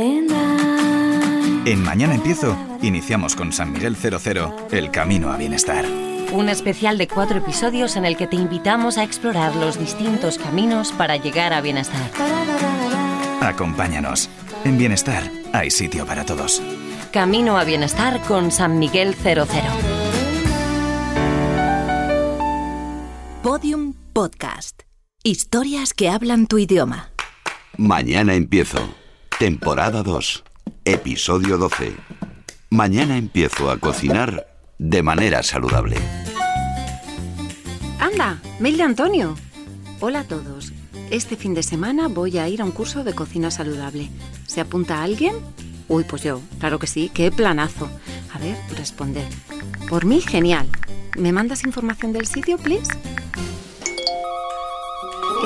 En Mañana Empiezo, iniciamos con San Miguel 00, el camino a bienestar. Un especial de cuatro episodios en el que te invitamos a explorar los distintos caminos para llegar a bienestar. Acompáñanos. En Bienestar hay sitio para todos. Camino a Bienestar con San Miguel 00. Podium Podcast. Historias que hablan tu idioma. Mañana empiezo. Temporada 2. Episodio 12. Mañana empiezo a cocinar de manera saludable. Anda, mail de Antonio. Hola a todos. Este fin de semana voy a ir a un curso de cocina saludable. ¿Se apunta alguien? Uy, pues yo, claro que sí, qué planazo. A ver, responder. Por mí, genial. ¿Me mandas información del sitio, please?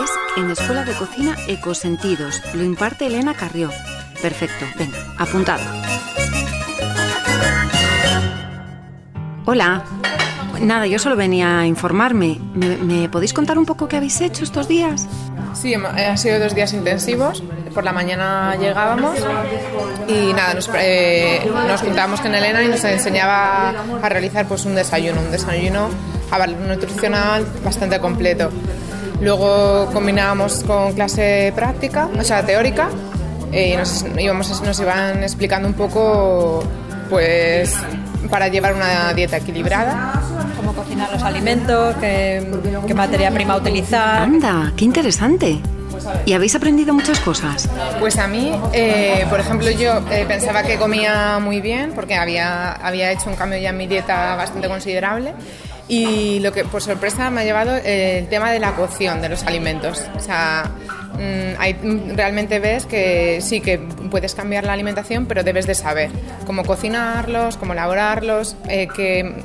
Es en Escuela de Cocina Ecosentidos. Lo imparte Elena Carrió. Perfecto, venga, apuntado. Hola. Nada, yo solo venía a informarme. ¿Me, podéis contar un poco qué habéis hecho estos días? Sí, hem- han sido dos días intensivos. Por la mañana llegábamos y nada, nos, eh, nos juntábamos con Elena y nos enseñaba a realizar pues un desayuno, un desayuno a valor nutricional bastante completo. Luego combinábamos con clase práctica, o sea, teórica, eh, y nos, íbamos, nos iban explicando un poco, pues, para llevar una dieta equilibrada. cómo cocinar los alimentos, qué, qué materia prima utilizar. Anda, qué interesante. ¿Y habéis aprendido muchas cosas? Pues a mí, eh, por ejemplo, yo eh, pensaba que comía muy bien porque había, había hecho un cambio ya en mi dieta bastante considerable y lo que por sorpresa me ha llevado eh, el tema de la cocción de los alimentos. O sea, ahí mm, realmente ves que sí que puedes cambiar la alimentación, pero debes de saber cómo cocinarlos, cómo elaborarlos, eh, qué,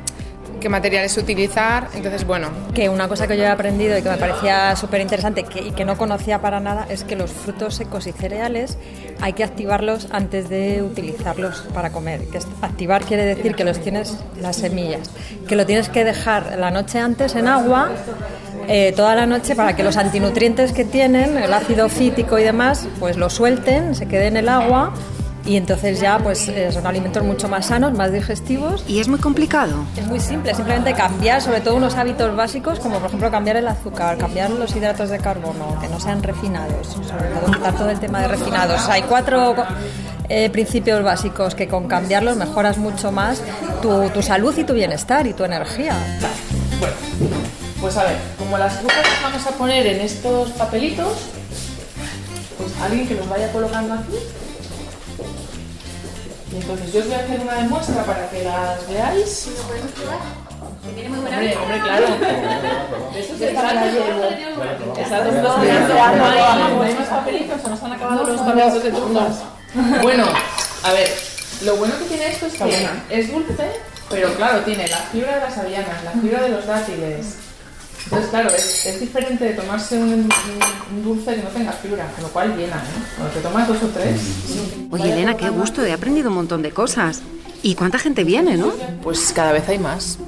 qué materiales utilizar. Entonces, bueno, Que una cosa que yo he aprendido y que me parecía súper interesante y que no conocía para nada es que los frutos secos y cereales hay que activarlos antes de utilizarlos para comer. Que activar quiere decir que los tienes, las semillas, que lo tienes que dejar la noche antes en agua. Eh, toda la noche para que los antinutrientes que tienen, el ácido fítico y demás, pues lo suelten, se quede en el agua y entonces ya pues eh, son alimentos mucho más sanos, más digestivos ¿Y es muy complicado? es muy simple, simplemente cambiar sobre todo unos hábitos básicos como por ejemplo cambiar el azúcar, cambiar los hidratos de carbono, que no sean refinados, sobre todo quitar todo el tema de refinados. Hay cuatro eh, principios básicos que con cambiarlos mejoras mucho más tu, tu salud y tu bienestar y tu energía. Pues a ver, como las frutas las vamos a poner en estos papelitos, pues alguien que los vaya colocando aquí. Y entonces yo os voy a hacer una demuestra para que las veáis. Hombre, hombre, claro. Eso se está Está todo No hay más papelitos, se nos han acabado los papelitos de trufas. Bueno, a ver, lo bueno que tiene esto es que es dulce, pero claro, tiene la fibra de las avellanas, la fibra de los dátiles. Entonces, claro, es, es diferente de tomarse un, un- un dulce que no tenga fibra, con lo cual llena, ¿eh? Cuando te tomas dos o tres. Oye, Elena, qué gusto, he aprendido un montón de cosas. ¿Y cuánta gente viene, no? Pues cada vez hay más.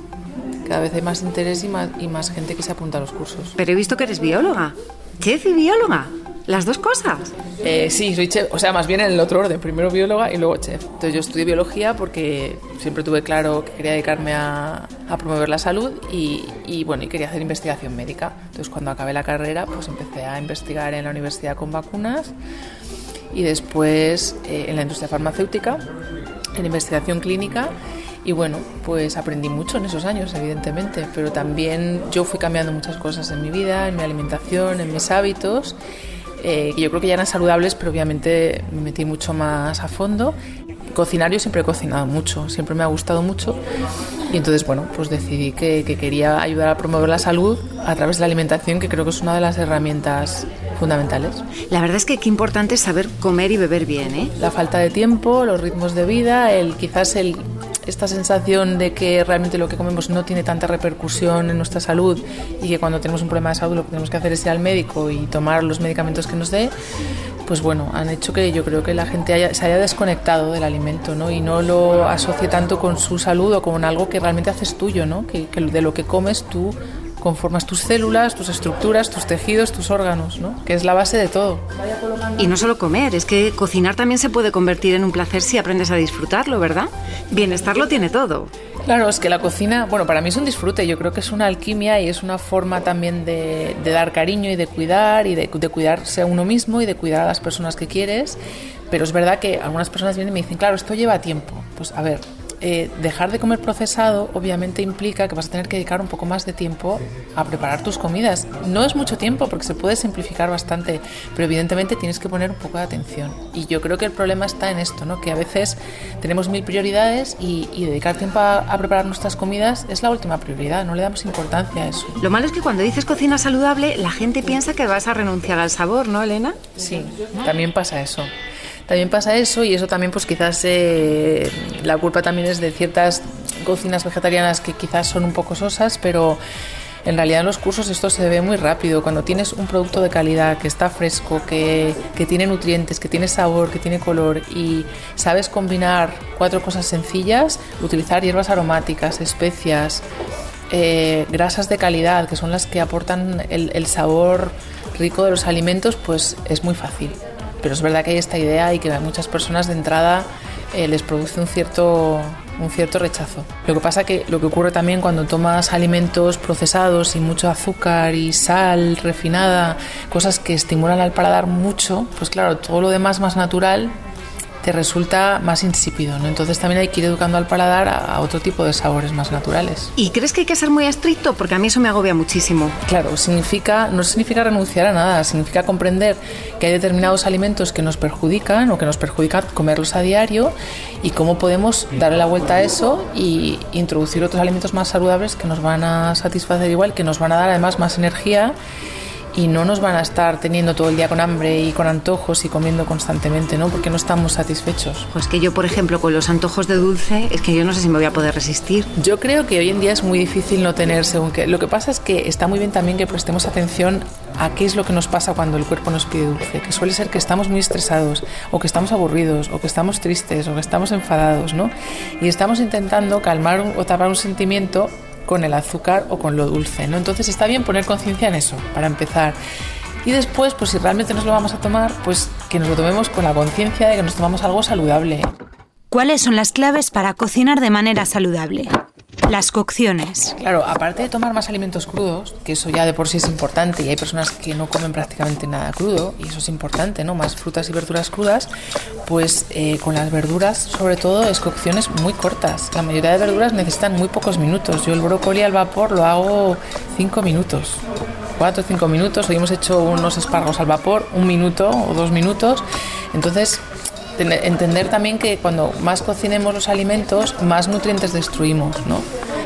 Cada vez hay más interés y más, y más gente que se apunta a los cursos. Pero he visto que eres bióloga. Chef y bióloga. Las dos cosas. Eh, sí, soy chef, o sea, más bien en el otro orden, primero bióloga y luego chef. Entonces yo estudié biología porque siempre tuve claro que quería dedicarme a, a promover la salud y, y, bueno, y quería hacer investigación médica. Entonces cuando acabé la carrera, pues empecé a investigar en la universidad con vacunas y después eh, en la industria farmacéutica, en investigación clínica. Y bueno, pues aprendí mucho en esos años, evidentemente, pero también yo fui cambiando muchas cosas en mi vida, en mi alimentación, en mis hábitos, eh, yo creo que ya eran saludables, pero obviamente me metí mucho más a fondo. Cocinar yo siempre he cocinado mucho, siempre me ha gustado mucho y entonces bueno, pues decidí que, que quería ayudar a promover la salud a través de la alimentación, que creo que es una de las herramientas fundamentales. La verdad es que qué importante es saber comer y beber bien, ¿eh? La falta de tiempo, los ritmos de vida, el quizás el esta sensación de que realmente lo que comemos no tiene tanta repercusión en nuestra salud y que cuando tenemos un problema de salud lo que tenemos que hacer es ir al médico y tomar los medicamentos que nos dé, pues bueno, han hecho que yo creo que la gente haya- se haya desconectado del alimento ¿no? y no lo asocie tanto con su salud o con algo que realmente haces tuyo, ¿no? que, de lo que comes tú conformas tus células, tus estructuras, tus tejidos, tus órganos, ¿no? que es la base de todo. Y no solo comer, es que cocinar también se puede convertir en un placer si aprendes a disfrutarlo, ¿verdad? Bienestar lo tiene todo. Claro, es que la cocina, bueno, para mí es un disfrute, yo creo que es una alquimia y es una forma también de, dar cariño y de cuidar y de, de cuidarse a uno mismo y de cuidar a las personas que quieres. Pero es verdad que algunas personas vienen y me dicen, claro, esto lleva tiempo. Pues a ver, eh, dejar de comer procesado obviamente implica que vas a tener que dedicar un poco más de tiempo a preparar tus comidas. No es mucho tiempo porque se puede simplificar bastante, pero evidentemente tienes que poner un poco de atención. Y yo creo que el problema está en esto, ¿no? que a veces tenemos mil prioridades y, dedicar tiempo a, a, preparar nuestras comidas es la última prioridad, no le damos importancia a eso. Lo malo es que cuando dices cocina saludable, la gente piensa que vas a renunciar al sabor, ¿no, Elena? Sí, también pasa eso. También pasa eso y eso también pues quizás eh, la culpa también es de ciertas cocinas vegetarianas que quizás son un poco sosas, pero en realidad en los cursos esto se ve muy rápido. Cuando tienes un producto de calidad, que está fresco, que, que, tiene nutrientes, que tiene sabor, que tiene color y sabes combinar cuatro cosas sencillas, utilizar hierbas aromáticas, especias, eh, grasas de calidad, que son las que aportan el, el sabor rico de los alimentos, pues es muy fácil. Pero es verdad que hay esta idea y que a muchas personas de entrada eh, les produce un cierto, un cierto rechazo. Lo que pasa que lo que ocurre también cuando tomas alimentos procesados y mucho azúcar y sal refinada, cosas que estimulan al paladar mucho, pues claro, todo lo demás más natural te resulta más insípido, ¿no? Entonces también hay que ir educando al paladar a, otro tipo de sabores más naturales. ¿Y crees que hay que ser muy estricto? Porque a mí eso me agobia muchísimo. Claro, significa, no significa renunciar a nada, significa comprender que hay determinados alimentos que nos perjudican o que nos perjudican comerlos a diario y cómo podemos darle la vuelta a eso y introducir otros alimentos más saludables que nos van a satisfacer igual, que nos van a dar además más energía y no nos van a estar teniendo todo el día con hambre y con antojos y comiendo constantemente, ¿no? Porque no estamos satisfechos. Pues que yo, por ejemplo, con los antojos de dulce, es que yo no sé si me voy a poder resistir. Yo creo que hoy en día es muy difícil no tener según qué. Lo que pasa es que está muy bien también que prestemos atención a qué es lo que nos pasa cuando el cuerpo nos pide dulce, que suele ser que estamos muy estresados, o que estamos aburridos, o que estamos tristes, o que estamos enfadados, ¿no? Y estamos intentando calmar o tapar un sentimiento con el azúcar o con lo dulce, ¿no? Entonces está bien poner conciencia en eso, para empezar. Y después, pues si realmente nos lo vamos a tomar, pues que nos lo tomemos con la conciencia de que nos tomamos algo saludable. ¿Cuáles son las claves para cocinar de manera saludable? Las cocciones. Claro, aparte de tomar más alimentos crudos, que eso ya de por sí es importante, y hay personas que no comen prácticamente nada crudo, y eso es importante, ¿no? Más frutas y verduras crudas, pues eh, con las verduras, sobre todo, es cocciones muy cortas. La mayoría de verduras necesitan muy pocos minutos. Yo el brócoli al vapor lo hago cinco minutos. Cuatro o cinco minutos. Hoy hemos hecho unos espárragos al vapor, un minuto o dos minutos. Entonces, entender también que cuando más cocinemos los alimentos, más nutrientes destruimos, ¿no?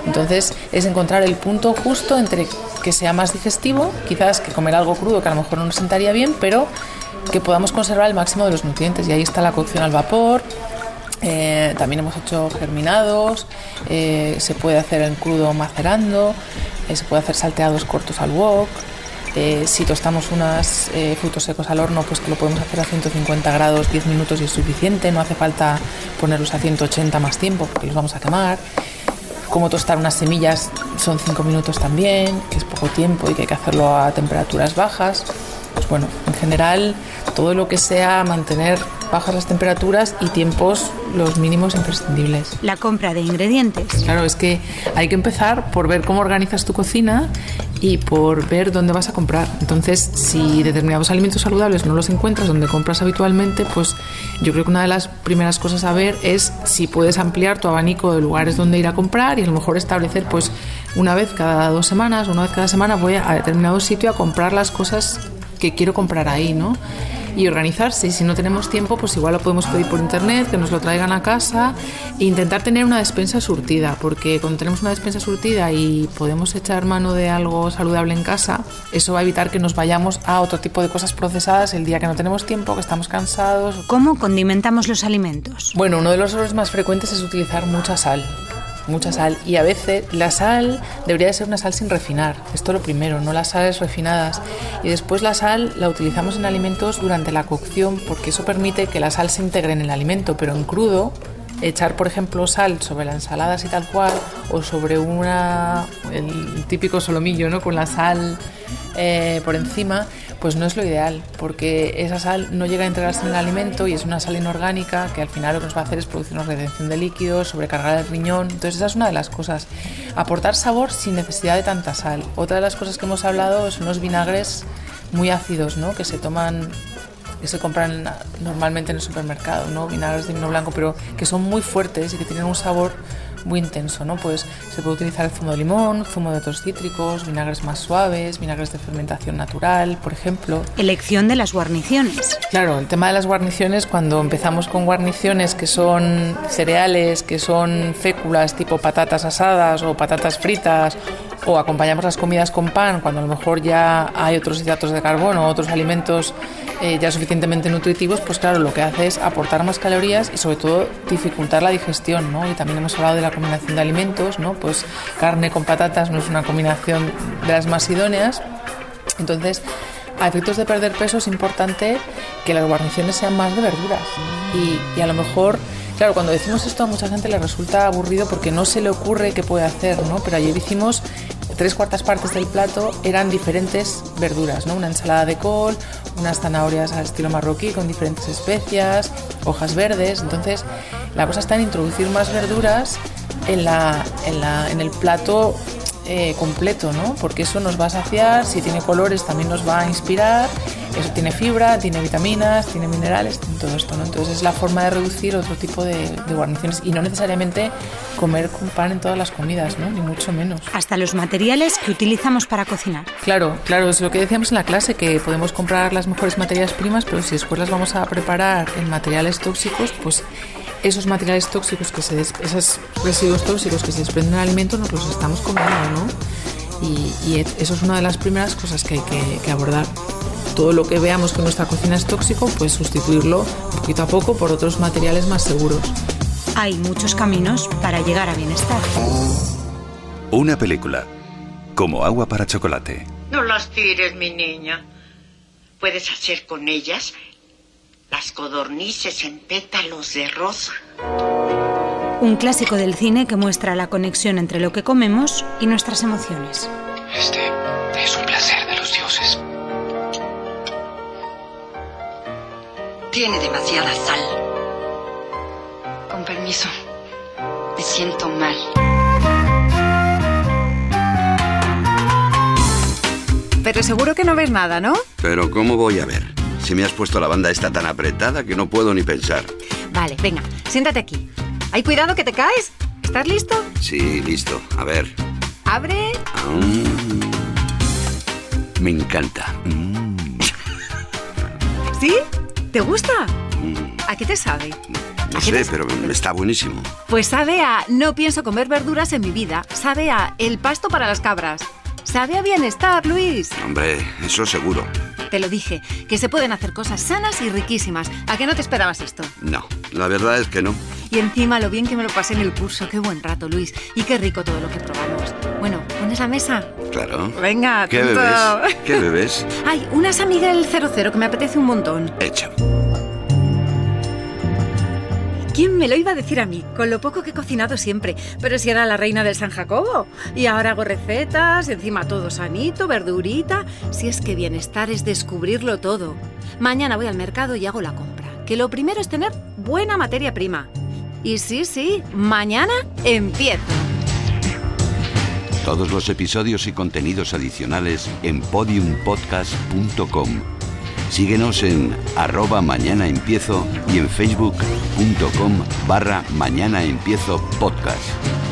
Entonces es encontrar el punto justo entre que sea más digestivo, quizás que comer algo crudo que a lo mejor no nos sentaría bien, pero que podamos conservar el máximo de los nutrientes. Y ahí está la cocción al vapor. Eh, también hemos hecho germinados, eh, se puede hacer en crudo macerando, eh, se puede hacer salteados cortos al wok. Eh, si tostamos unos eh, frutos secos al horno, pues que lo podemos hacer a 150 grados 10 minutos y es suficiente, no hace falta ponerlos a 180 más tiempo porque los vamos a quemar. Como tostar unas semillas son 5 minutos también, que es poco tiempo y que hay que hacerlo a temperaturas bajas. Pues bueno, en general todo lo que sea mantener bajas las temperaturas y tiempos los mínimos imprescindibles. La compra de ingredientes. Claro, es que hay que empezar por ver cómo organizas tu cocina y por ver dónde vas a comprar. Entonces, si determinados alimentos saludables no los encuentras donde compras habitualmente, pues yo creo que una de las primeras cosas a ver es si puedes ampliar tu abanico de lugares donde ir a comprar y a lo mejor establecer pues una vez cada dos semanas, una vez cada semana voy a determinado sitio a comprar las cosas que quiero comprar ahí, ¿no? Y organizarse. Y si no tenemos tiempo, pues igual lo podemos pedir por internet, que nos lo traigan a casa e intentar tener una despensa surtida, porque cuando tenemos una despensa surtida y podemos echar mano de algo saludable en casa, eso va a evitar que nos vayamos a otro tipo de cosas procesadas el día que no tenemos tiempo, que estamos cansados. ¿Cómo condimentamos los alimentos? Bueno, uno de los errores más frecuentes es utilizar mucha sal mucha sal y a veces la sal debería de ser una sal sin refinar. Esto es lo primero, no las sales refinadas. Y después la sal la utilizamos en alimentos durante la cocción porque eso permite que la sal se integre en el alimento, pero en crudo echar, por ejemplo, sal sobre la ensalada así tal cual, o sobre una, el típico solomillo, ¿no? Con la sal eh, por encima, pues no es lo ideal, porque esa sal no llega a integrarse en el alimento y es una sal inorgánica que al final lo que nos va a hacer es producir una retención de líquidos, sobrecargar el riñón. Entonces esa es una de las cosas. Aportar sabor sin necesidad de tanta sal. Otra de las cosas que hemos hablado son los vinagres muy ácidos, ¿no? Que se toman que se compran normalmente en el supermercado, ¿no? Vinagres de vino blanco, pero que son muy fuertes y que tienen un sabor muy intenso, ¿no? Pues se puede utilizar el zumo de limón, zumo de otros cítricos, vinagres más suaves, vinagres de fermentación natural, por ejemplo. Elección de las guarniciones. Claro, el tema de las guarniciones, cuando empezamos con guarniciones que son cereales, que son féculas tipo patatas asadas o patatas fritas, o acompañamos las comidas con pan, cuando a lo mejor ya hay otros hidratos de carbono, otros alimentos eh, ya suficientemente nutritivos, pues claro, lo que hace es aportar más calorías y sobre todo dificultar la digestión, ¿no? Y también hemos hablado de la combinación de alimentos, ¿no? Pues carne con patatas no es una combinación de las más idóneas. Entonces, a efectos de perder peso es importante que las guarniciones sean más de verduras. Y, y, a lo mejor, claro, cuando decimos esto a mucha gente le resulta aburrido porque no se le ocurre qué puede hacer, ¿no? Pero ayer hicimos tres cuartas partes del plato eran diferentes verduras, ¿no? Una ensalada de col, unas zanahorias al estilo marroquí con diferentes especias, hojas verdes. Entonces, la cosa está en introducir más verduras en, la, en, la, en el plato eh, completo, ¿no? Porque eso nos va a saciar, si tiene colores también nos va a inspirar, eso tiene fibra, tiene vitaminas, tiene minerales, todo esto, ¿no? Entonces es la forma de reducir otro tipo de, de, guarniciones y no necesariamente comer con pan en todas las comidas, ¿no? Ni mucho menos. Hasta los materiales que utilizamos para cocinar. Claro, claro, es lo que decíamos en la clase, que podemos comprar las mejores materias primas, pero si después las vamos a preparar en materiales tóxicos, pues esos materiales tóxicos, que se des, esos residuos tóxicos que se desprenden del alimento, nos los estamos comiendo, ¿no? Y, y, eso es una de las primeras cosas que hay que, que, abordar. Todo lo que veamos que nuestra cocina es tóxico, pues sustituirlo poquito a poco por otros materiales más seguros. Hay muchos caminos para llegar a bienestar. Una película, como agua para chocolate. No las tires, mi niña. Puedes hacer con ellas las codornices en pétalos de rosa. Un clásico del cine que muestra la conexión entre lo que comemos y nuestras emociones. Este es un placer de los dioses. Tiene demasiada sal. Con permiso, me siento mal. Pero seguro que no ves nada, ¿no? Pero ¿cómo voy a ver? Si me has puesto la banda esta tan apretada que no puedo ni pensar. Vale, venga, siéntate aquí. ¡Ay, cuidado que te caes! ¿Estás listo? Sí, listo. A ver. ¡Abre! Mm. Me encanta. Mm. ¿Sí? ¿Te gusta? Mm. ¿A qué te sabe? No sé, pero está buenísimo. Pues sabe a no pienso comer verduras en mi vida. Sabe a el pasto para las cabras. Sabe a bienestar, Luis. Hombre, eso seguro. Te lo dije, que se pueden hacer cosas sanas y riquísimas. ¿A qué no te esperabas esto? No, la verdad es que no. Y encima lo bien que me lo pasé en el curso. Qué buen rato, Luis. Y qué rico todo lo que probamos. Bueno, ¿pones la mesa? Claro. Venga, ¿Qué tonto. bebes? ¿Qué bebes? Ay, una San Miguel 00 que me apetece un montón. Hecho. ¿Quién me lo iba a decir a mí? Con lo poco que he cocinado siempre. Pero si era la reina del San Jacobo. Y ahora hago recetas, encima todo sanito, verdurita. Si es que bienestar es descubrirlo todo. Mañana voy al mercado y hago la compra. Que lo primero es tener buena materia prima. Y sí, sí, mañana empiezo. Todos los episodios y contenidos adicionales en podiumpodcast.com. Síguenos en arroba mañana empiezo y en facebook.com barra mañana empiezo podcast.